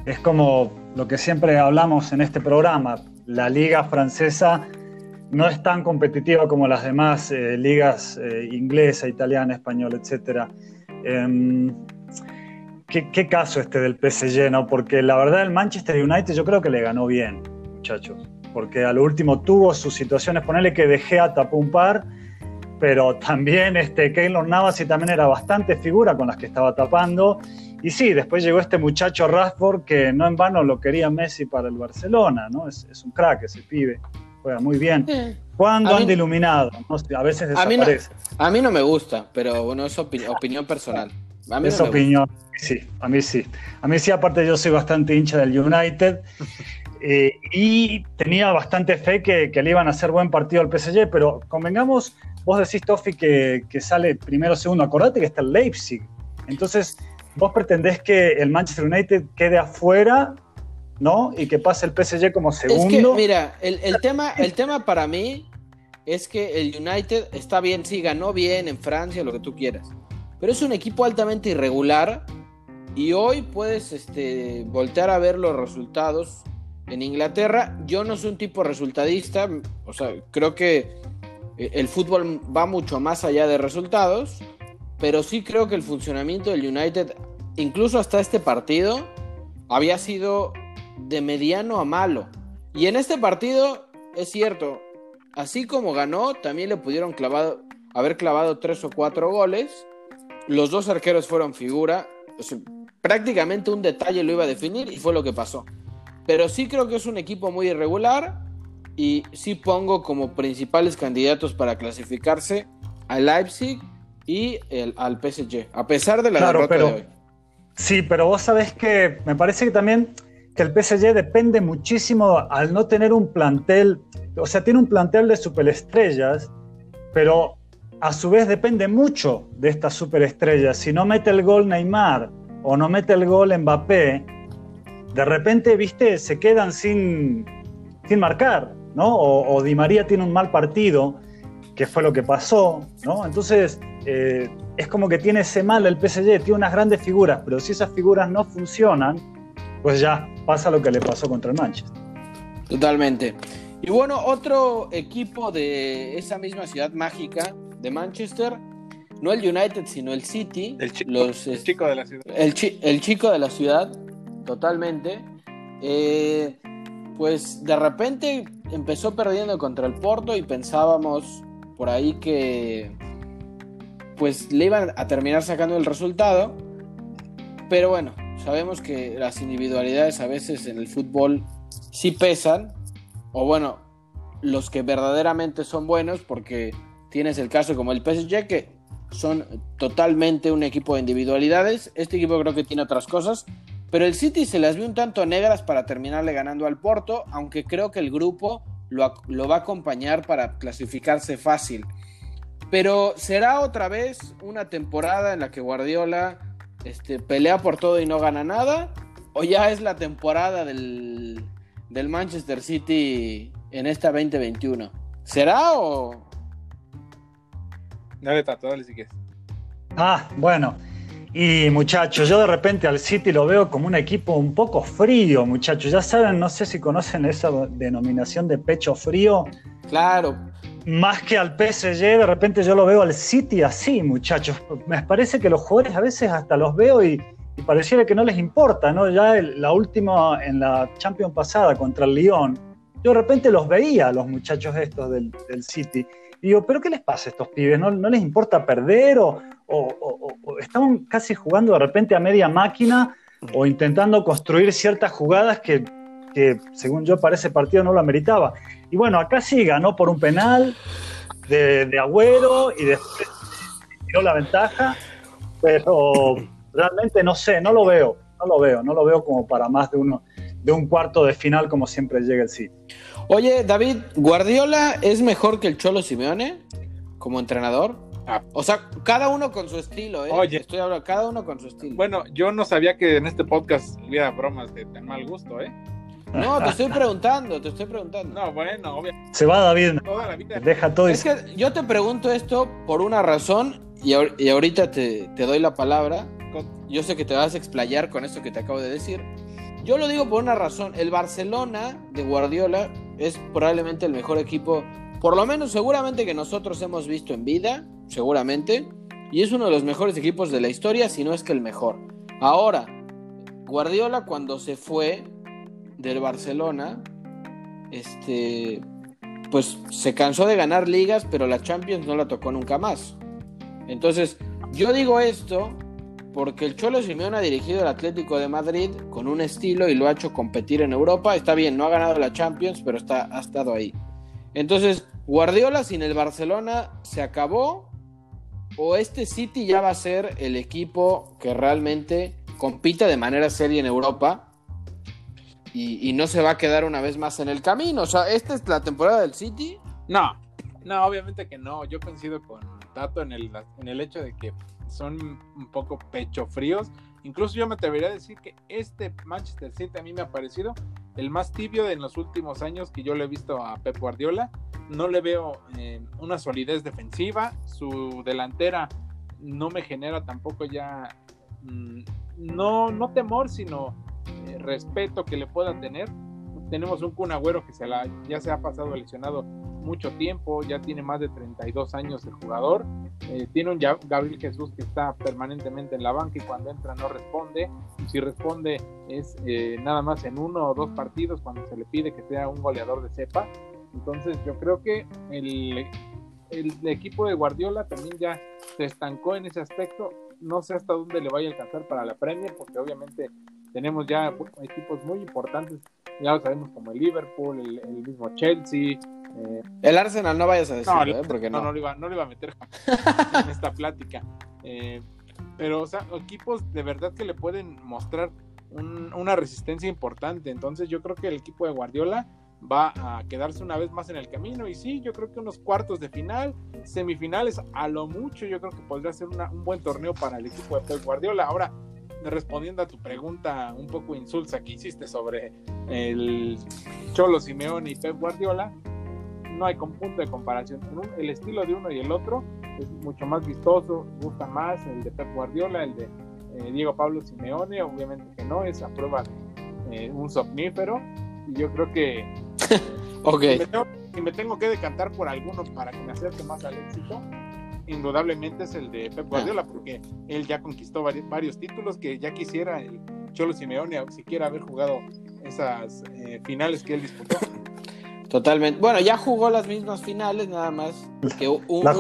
Es como lo que siempre hablamos en este programa. La liga francesa no es tan competitiva como las demás eh, ligas eh, inglesa, italiana, española, etc. Em, ¿qué, ¿qué, caso este del PSG, no? Porque la verdad el Manchester United yo creo que le ganó bien, muchachos porque a lo último tuvo sus situaciones, ponele que dejé a tapó un par, pero también este, Keylor Navas y también era bastante figura con las que estaba tapando. Y sí, después llegó este muchacho Rashford que no en vano lo quería Messi para el Barcelona, ¿no? Es, un crack ese pibe, juega muy bien. ¿Cuándo han iluminado? a veces desaparece. A mí, no, me gusta, pero bueno, es opinión personal. A es opinión, sí, a mí sí. A mí sí, aparte yo soy bastante hincha del United eh, y tenía bastante fe que, le iban a hacer buen partido al PSG, pero convengamos, vos decís, Tofi, que, que sale primero o segundo. Acordate que está el Leipzig. Entonces, vos pretendés que el Manchester United quede afuera, ¿no? Y que pase el PSG como segundo. Es que, mira, el, el, tema, el tema para mí es que el United está bien, sí, ganó bien en Francia, lo que tú quieras. Pero es un equipo altamente irregular y hoy puedes este, voltear a ver los resultados en Inglaterra. Yo no soy un tipo resultadista, o sea, creo que eh, el fútbol va mucho más allá de resultados, pero sí creo que el funcionamiento del United, incluso hasta este partido, había sido de mediano a malo. Y en este partido, es cierto, así como ganó, también le pudieron clavado, haber clavado tres o cuatro goles. Los dos arqueros fueron figura. prácticamente un detalle lo iba a definir y fue lo que pasó. Pero sí creo que es un equipo muy irregular y sí pongo como principales candidatos para clasificarse al Leipzig y el, al PSG, a pesar de la derrota de hoy. Sí, pero vos sabés que me parece que también que el PSG depende muchísimo al no tener un plantel, o sea, tiene un plantel de superestrellas, pero a su vez depende mucho de estas superestrellas. Si no mete el gol Neymar o no mete el gol Mbappé, de repente, viste, se quedan sin, sin marcar, ¿no? O, Di María tiene un mal partido, que fue lo que pasó, ¿no? Entonces, eh, es como que tiene ese mal el PSG, tiene unas grandes figuras, pero si esas figuras no funcionan, pues ya pasa lo que le pasó contra el Manchester. Totalmente. Y bueno, otro equipo de esa misma ciudad mágica de Manchester, no el United, sino el City. El chico, los, el chico de la ciudad. El, chi el chico de la ciudad, totalmente. Eh, pues de repente empezó perdiendo contra el Porto y pensábamos por ahí que pues le iban a terminar sacando el resultado. Pero bueno, sabemos que las individualidades a veces en el fútbol sí pesan. O bueno, los que verdaderamente son buenos, porque tienes el caso como el PSG, que son totalmente un equipo de individualidades. Este equipo creo que tiene otras cosas. Pero el City se las vio un tanto negras para terminarle ganando al Porto, aunque creo que el grupo lo, lo va a acompañar para clasificarse fácil. Pero será otra vez una temporada en la que Guardiola este, pelea por todo y no gana nada. ¿O ya es la temporada del, del Manchester City en esta 2021? ¿Será o.? Dale, Tato, dale si quieres. Ah, bueno. Y muchachos, yo de repente al City lo veo como un equipo un poco frío, muchachos. Ya saben, no sé si conocen esa denominación de pecho frío. Claro. Más que al PSG, de repente yo lo veo al City así, muchachos. Me parece que los jugadores a veces hasta los veo y, y pareciera que no les importa, ¿no? Ya el, la última en la Champions pasada contra el Lyon, yo de repente los veía los muchachos estos del, del City. Digo, ¿pero qué les pasa a estos pibes? ¿No, no les importa perder o, o, o, o, están casi jugando de repente a media máquina o intentando construir ciertas jugadas que, que, según yo para ese partido no lo ameritaba? Y bueno, acá sí ganó por un penal de, de Agüero y después tiró la ventaja, pero realmente no sé, no lo veo, no lo veo, no lo veo como para más de uno de un cuarto de final como siempre llega el City. Oye, David, ¿Guardiola es mejor que el Cholo Simeone como entrenador? Ah. O sea, cada uno con su estilo, ¿eh? Oye. Estoy hablando, cada uno con su estilo. Bueno, yo no sabía que en este podcast hubiera bromas de tan mal gusto, ¿eh? No, te estoy preguntando, te estoy preguntando. No, bueno, obvio. Se va David, Toda la vida. deja todo Es que yo te pregunto esto por una razón y, ahor- y ahorita te, te doy la palabra. Yo sé que te vas a explayar con esto que te acabo de decir. Yo lo digo por una razón. El Barcelona de Guardiola es probablemente el mejor equipo, por lo menos seguramente que nosotros hemos visto en vida, seguramente. Y es uno de los mejores equipos de la historia, si no es que el mejor. Ahora, Guardiola cuando se fue del Barcelona, este, pues se cansó de ganar ligas, pero la Champions no la tocó nunca más. Entonces, yo digo esto porque el Cholo Simeone ha dirigido el Atlético de Madrid con un estilo y lo ha hecho competir en Europa. Está bien, no ha ganado la Champions, pero está, ha estado ahí. Entonces, Guardiola sin el Barcelona se acabó o este City ya va a ser el equipo que realmente compita de manera seria en Europa y, y no se va a quedar una vez más en el camino. O sea, esta es la temporada del City. No, no, obviamente que no. Yo coincido con Tato en el, en el hecho de que son un poco pecho fríos. Incluso yo me atrevería a decir que este Manchester City a mí me ha parecido el más tibio en los últimos años que yo le he visto a Pep Guardiola. No le veo eh, una solidez defensiva. Su delantera no me genera tampoco ya, mm, no, no temor, sino eh, respeto que le pueda tener. Tenemos un Kun Agüero que se la, ya se ha pasado lesionado mucho tiempo, ya tiene más de 32 años de jugador. Eh, tiene un Gabriel Jesús que está permanentemente en la banca y cuando entra no responde. Si responde es eh, nada más en uno o dos partidos cuando se le pide que sea un goleador de cepa. Entonces yo creo que el, el equipo de Guardiola también ya se estancó en ese aspecto. No sé hasta dónde le vaya a alcanzar para la Premier, porque obviamente tenemos ya equipos muy importantes, ya lo sabemos como el Liverpool, el, el mismo Chelsea, eh, El Arsenal no vayas a decirlo, no, ¿eh? porque no. no, no lo iba, no lo iba a meter en esta plática. Eh, pero, o sea, equipos de verdad que le pueden mostrar un- una resistencia importante. Entonces, yo creo que el equipo de Guardiola va a quedarse una vez más en el camino. Y sí, yo creo que unos cuartos de final, semifinales, a lo mucho, yo creo que podría ser una- un buen torneo para el equipo de Pep Guardiola. Ahora, respondiendo a tu pregunta un poco insulsa que hiciste sobre el Cholo Simeone y Pep Guardiola, no hay con punto de comparación. El estilo de uno y el otro es mucho más vistoso, gusta más el de Pep Guardiola, el de eh, Diego Pablo Simeone, obviamente que no, es a prueba de eh, un somnífero. Y yo creo que Ok. Si me, tengo, si me tengo que decantar por alguno para que me acerque más al éxito, indudablemente es el de Pep Guardiola, porque él ya conquistó varios, varios títulos que ya quisiera el Cholo Simeone siquiera haber jugado esas eh, finales que él disputó. Totalmente. Bueno, ya jugó las mismas finales, nada más. Que uno,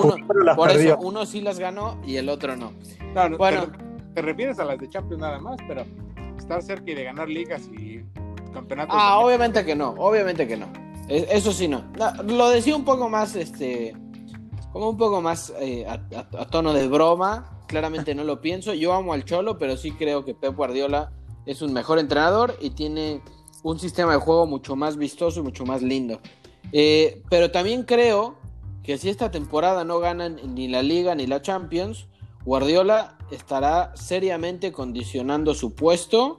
por perdió. eso, uno sí las ganó y el otro no. No, no, Bueno. te, te refieres a las de Champions nada más, pero estar cerca y de ganar ligas y campeonatos. Ah, también. obviamente que no, obviamente que no. Eso sí no. No, Lo decía un poco más, este, como un poco más eh, a, a- a tono de broma. Claramente no lo pienso. Yo amo al Cholo, pero sí creo que Pep Guardiola es un mejor entrenador y tiene un sistema de juego mucho más vistoso y mucho más lindo. Eh, pero también creo que si esta temporada no ganan ni la Liga ni la Champions, Guardiola estará seriamente condicionando su puesto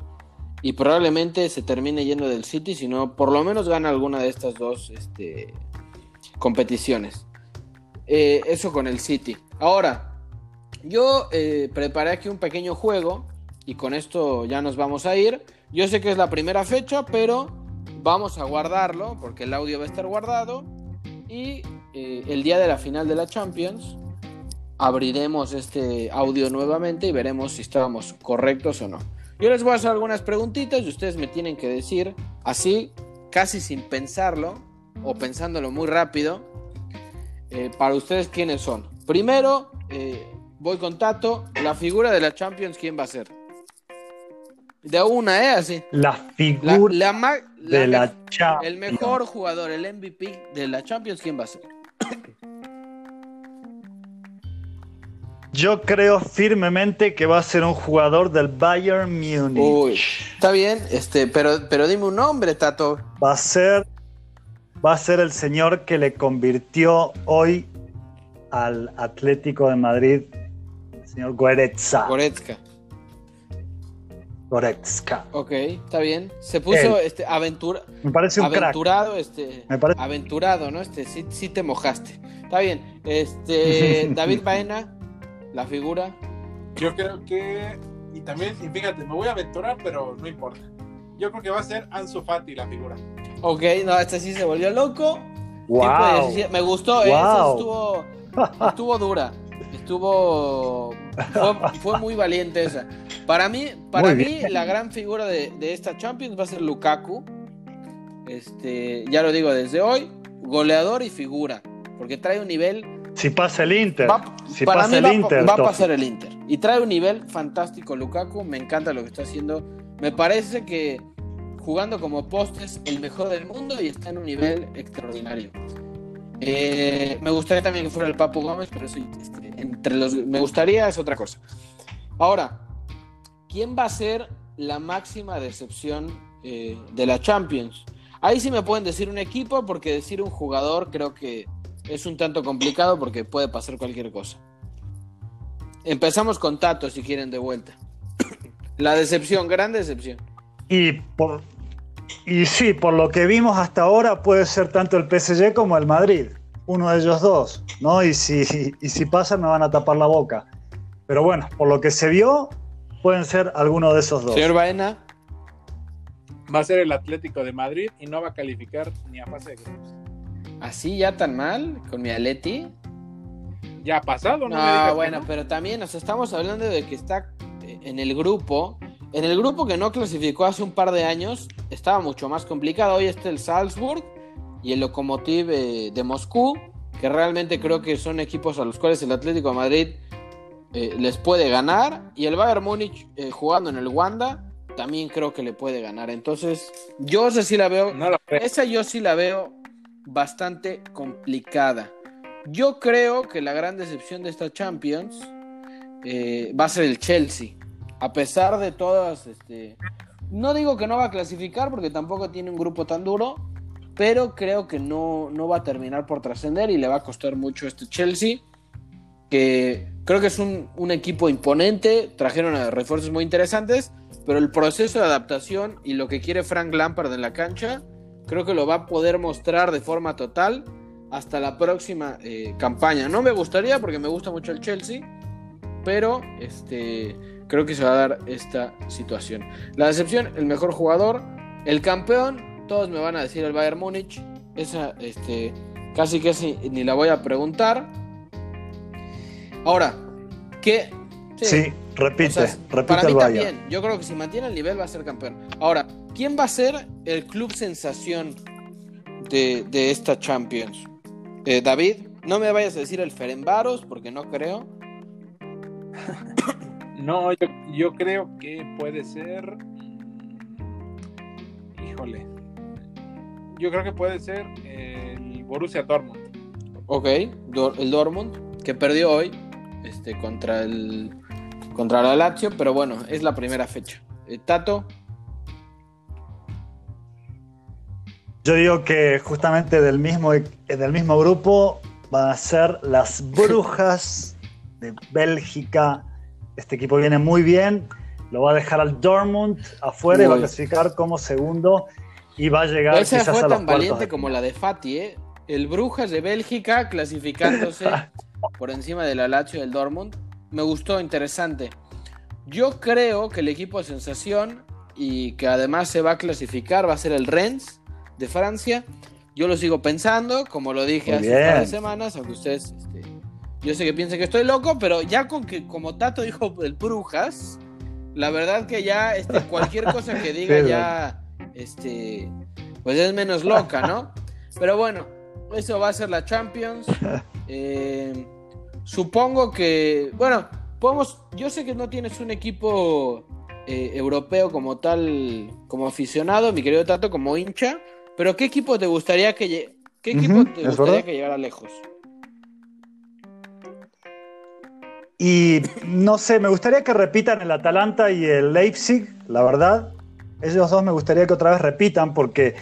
y probablemente se termine yendo del City, si no, por lo menos gana alguna de estas dos este, competiciones. Eh, eso con el City. Ahora, yo eh, preparé aquí un pequeño juego y con esto ya nos vamos a ir. Yo sé que es la primera fecha, pero vamos a guardarlo porque el audio va a estar guardado y eh, el día de la final de la Champions abriremos este audio nuevamente y veremos si estábamos correctos o no. Yo les voy a hacer algunas preguntitas y ustedes me tienen que decir así, casi sin pensarlo o pensándolo muy rápido, eh, para ustedes quiénes son. Primero, eh, voy con Tato, la figura de la Champions, ¿quién va a ser? De una, ¿eh? Así. La figura la la de me- la Champions. el mejor jugador, el MVP de la Champions, ¿quién va a ser? Yo creo firmemente que va a ser un jugador del Bayern Múnich. Uy, está bien, este, pero, pero dime un nombre, Tato. Va a ser va a ser el señor que le convirtió hoy al Atlético de Madrid, el señor Goretzka. Goretzka. Goretzka. Ok, está bien. Se puso Él. este aventura, Me parece un crack. aventurado, este, Me parece- aventurado, ¿no? Este, sí, sí te mojaste. Está bien. Este, David Baena, la figura. Yo creo que. Y también, y fíjate, me voy a aventurar, pero no importa. Yo creo que va a ser Ansu Fati la figura. Ok, no, este sí se volvió loco. Wow. Tipo de 17 Me gustó, ¿eh? Wow. Esa estuvo, estuvo dura. Estuvo. Fue, fue muy valiente esa. Para mí, para Muy mí bien. la gran figura de, de esta Champions va a ser Lukaku. Este, ya lo digo desde hoy, goleador y figura. Porque trae un nivel. Si pasa el Inter. va- si para pasa mí el va, Inter. va a pasar el Inter. Y trae un nivel fantástico Lukaku. Me encanta lo que está haciendo. Me parece que jugando como poste es el mejor del mundo y está en un nivel extraordinario. Eh, me gustaría también que fuera el Papu Gómez, pero eso entre los me gustaría es otra cosa. Ahora, ¿quién va a ser la máxima decepción eh, de la Champions? Ahí sí me pueden decir un equipo, porque decir un jugador creo que es un tanto complicado porque puede pasar cualquier cosa. Empezamos con Tato, si quieren, de vuelta. La decepción, gran decepción. Y, por, y sí, por lo que vimos hasta ahora, puede ser tanto el PSG como el Madrid. Uno de ellos dos, ¿no? Y si, y si pasan, me van a tapar la boca. Pero bueno, por lo que se vio, pueden ser alguno de esos dos. Señor Baena, Va a ser el Atlético de Madrid y no va a calificar ni a fase de grupos. ¿así ya tan mal con mi Aleti? Ya ha pasado, ¿no? bueno, no. pero también, sea, estamos hablando de que está eh, en el grupo. En el grupo que no clasificó hace un par de años, estaba mucho más complicado. Hoy está el Salzburg y el Lokomotiv eh, de Moscú, que realmente creo que son equipos a los cuales el Atlético de Madrid eh, les puede ganar. Y el Bayern Múnich eh, jugando en el Wanda, también creo que le puede ganar. Entonces, yo esa sí la veo. No. Esa yo sí la veo bastante complicada. Yo creo que la gran decepción de esta Champions eh, va a ser el Chelsea. A pesar de todas, este, no digo que no va a clasificar porque tampoco tiene un grupo tan duro, pero creo que no, no va a terminar por trascender y le va a costar mucho este Chelsea, que creo que es un, un equipo imponente, trajeron refuerzos muy interesantes, pero el proceso de adaptación y lo que quiere Frank Lampard en la cancha, creo que lo va a poder mostrar de forma total hasta la próxima eh, campaña. No me gustaría porque me gusta mucho el Chelsea, pero este, creo que se va a dar esta situación. La decepción, el mejor jugador, el campeón, todos me van a decir el Bayern Múnich, Esa, este, casi que ni la voy a preguntar. Ahora, ¿qué? Sí, repite, repite para mí también. Yo creo que si mantiene el nivel va a ser campeón. Ahora, ¿quién va a ser el club sensación de, esta Champions? Eh, David, no me vayas a decir el Ferenbaros, porque no creo. No, yo, creo que puede ser. Híjole. Yo creo que puede ser el Borussia Dortmund. Ok, el Dortmund, que perdió hoy este, contra el contra la Lazio, pero bueno, es la primera fecha. Eh, Tato. Yo digo que justamente del mismo, del mismo grupo van a ser las Brujas de Bélgica. Este equipo viene muy bien. Lo va a dejar al Dortmund afuera y va a clasificar como segundo y va a llegar Esa fue tan valiente como la de Fati, ¿eh? El Brujas de Bélgica clasificándose por encima de la Lazio del Dortmund. Me gustó, interesante. Yo creo que el equipo de sensación y que además se va a clasificar va a ser el Rennes de Francia. Yo lo sigo pensando, como lo dije hace un par de semanas, aunque ustedes, este, yo sé que piensen que estoy loco, pero ya con que, como Tato dijo el Brujas, la verdad que ya este, cualquier cosa que diga ya, este, pues es menos loca, ¿no? Pero bueno, eso va a ser la Champions. Eh, supongo que, bueno, podemos, yo sé que no tienes un equipo eh, europeo como tal, como aficionado, mi querido Tato, como hincha, pero ¿qué equipo te gustaría que, qué equipo te gustaría que llegara lejos? Y no sé, me gustaría que repitan el Atalanta y el Leipzig, la verdad. Ellos dos me gustaría que otra vez repitan porque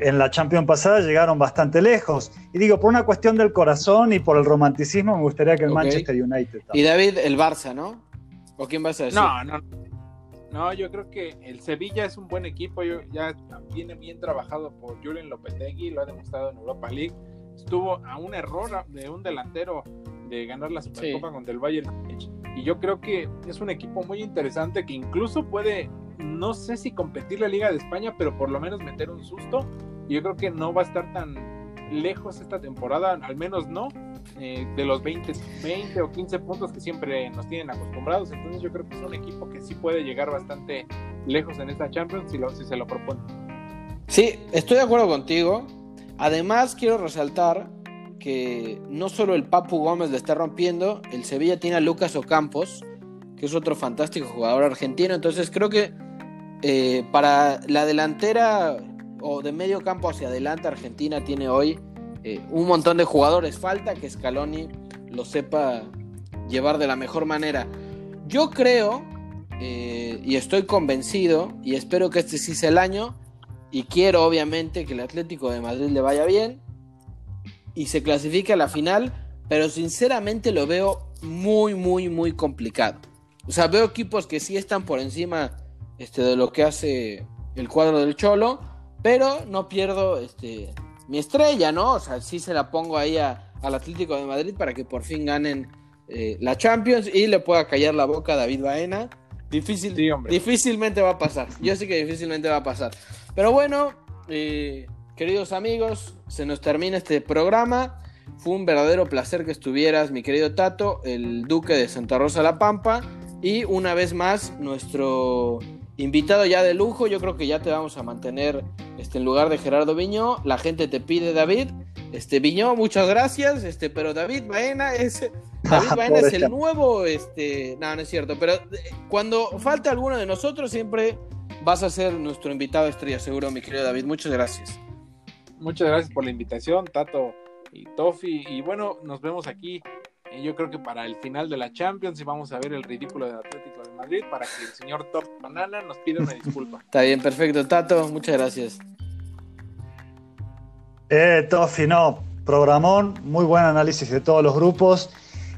en la Champions pasada llegaron bastante lejos. Y digo, por una cuestión del corazón y por el romanticismo, me gustaría que el Manchester United. Y David, el Barça, ¿no? ¿O quién vas a decir? No, no. No, yo creo que el Sevilla es un buen equipo. ya viene bien trabajado por Julian Lopetegui, lo ha demostrado en Europa League. Estuvo a un error de un delantero de ganar la Supercopa contra el Bayern y yo creo que es un equipo muy interesante que incluso puede no sé si competir la Liga de España pero por lo menos meter un susto. Yo creo que no va a estar tan lejos esta temporada al menos no eh, de los 20, 20 o 15 puntos que siempre nos tienen acostumbrados. Entonces yo creo que es un equipo que sí puede llegar bastante lejos en esta Champions si, lo, si se lo propone sí estoy de acuerdo contigo. Además quiero resaltar que no solo el Papu Gómez le está rompiendo, el Sevilla tiene a Lucas Ocampos, que es otro fantástico jugador argentino. Entonces creo que eh, para la delantera o de medio campo hacia adelante, Argentina tiene hoy eh, un montón de jugadores. Falta que Scaloni lo sepa llevar de la mejor manera. Yo creo eh, y estoy convencido y espero que este sí sea el año y quiero obviamente que el Atlético de Madrid le vaya bien y se clasifica a la final, pero sinceramente lo veo muy, muy, muy complicado. O sea, veo equipos que sí están por encima este, de lo que hace el cuadro del Cholo, pero no pierdo este, mi estrella, ¿no? O sea, sí se la pongo ahí al Atlético de Madrid para que por fin ganen eh, la Champions y le pueda callar la boca a David Baena. Difícil, difícilmente va a pasar. Yo sé que difícilmente va a pasar. Pero bueno, eh, Queridos amigos, se nos termina este programa. Fue un verdadero placer que estuvieras, mi querido Tato, el duque de Santa Rosa La Pampa. Y una vez más, nuestro invitado ya de lujo. Yo creo que ya te vamos a mantener este, en lugar de Gerardo Viñó. La gente te pide, David. Este, Viñó, muchas gracias. Este, pero David Baena es. David Baena es el nuevo. Este, no, no es cierto. Pero eh, cuando falta alguno de nosotros, siempre vas a ser nuestro invitado estrella, seguro, mi querido David. Muchas gracias muchas gracias por la invitación, Tato y Tofi. Y bueno, nos vemos aquí. Yo creo que para el final de la Champions y vamos a ver el ridículo del Atlético de Madrid para que el señor Top Banana nos pida una disculpa. Está bien, perfecto, Tato. Muchas gracias. Eh, Tofi, no, programón, muy buen análisis de todos los grupos.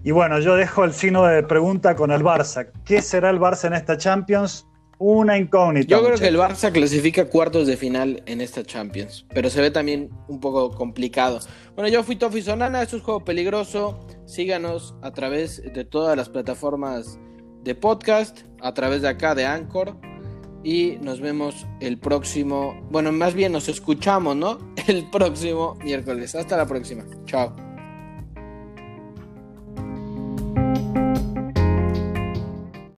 Y bueno, yo dejo el signo de pregunta con el Barça. ¿Qué será el Barça en esta Champions? Una incógnita. Yo creo que el Barça clasifica cuartos de final en esta Champions, pero se ve también un poco complicado. Bueno, yo fui Tofi Sonana, esto es Juego Peligroso. Síganos a través de todas las plataformas de podcast, a través de acá de Anchor. y nos vemos el próximo, bueno, más bien nos escuchamos, ¿no? El próximo miércoles. Hasta la próxima. Chao.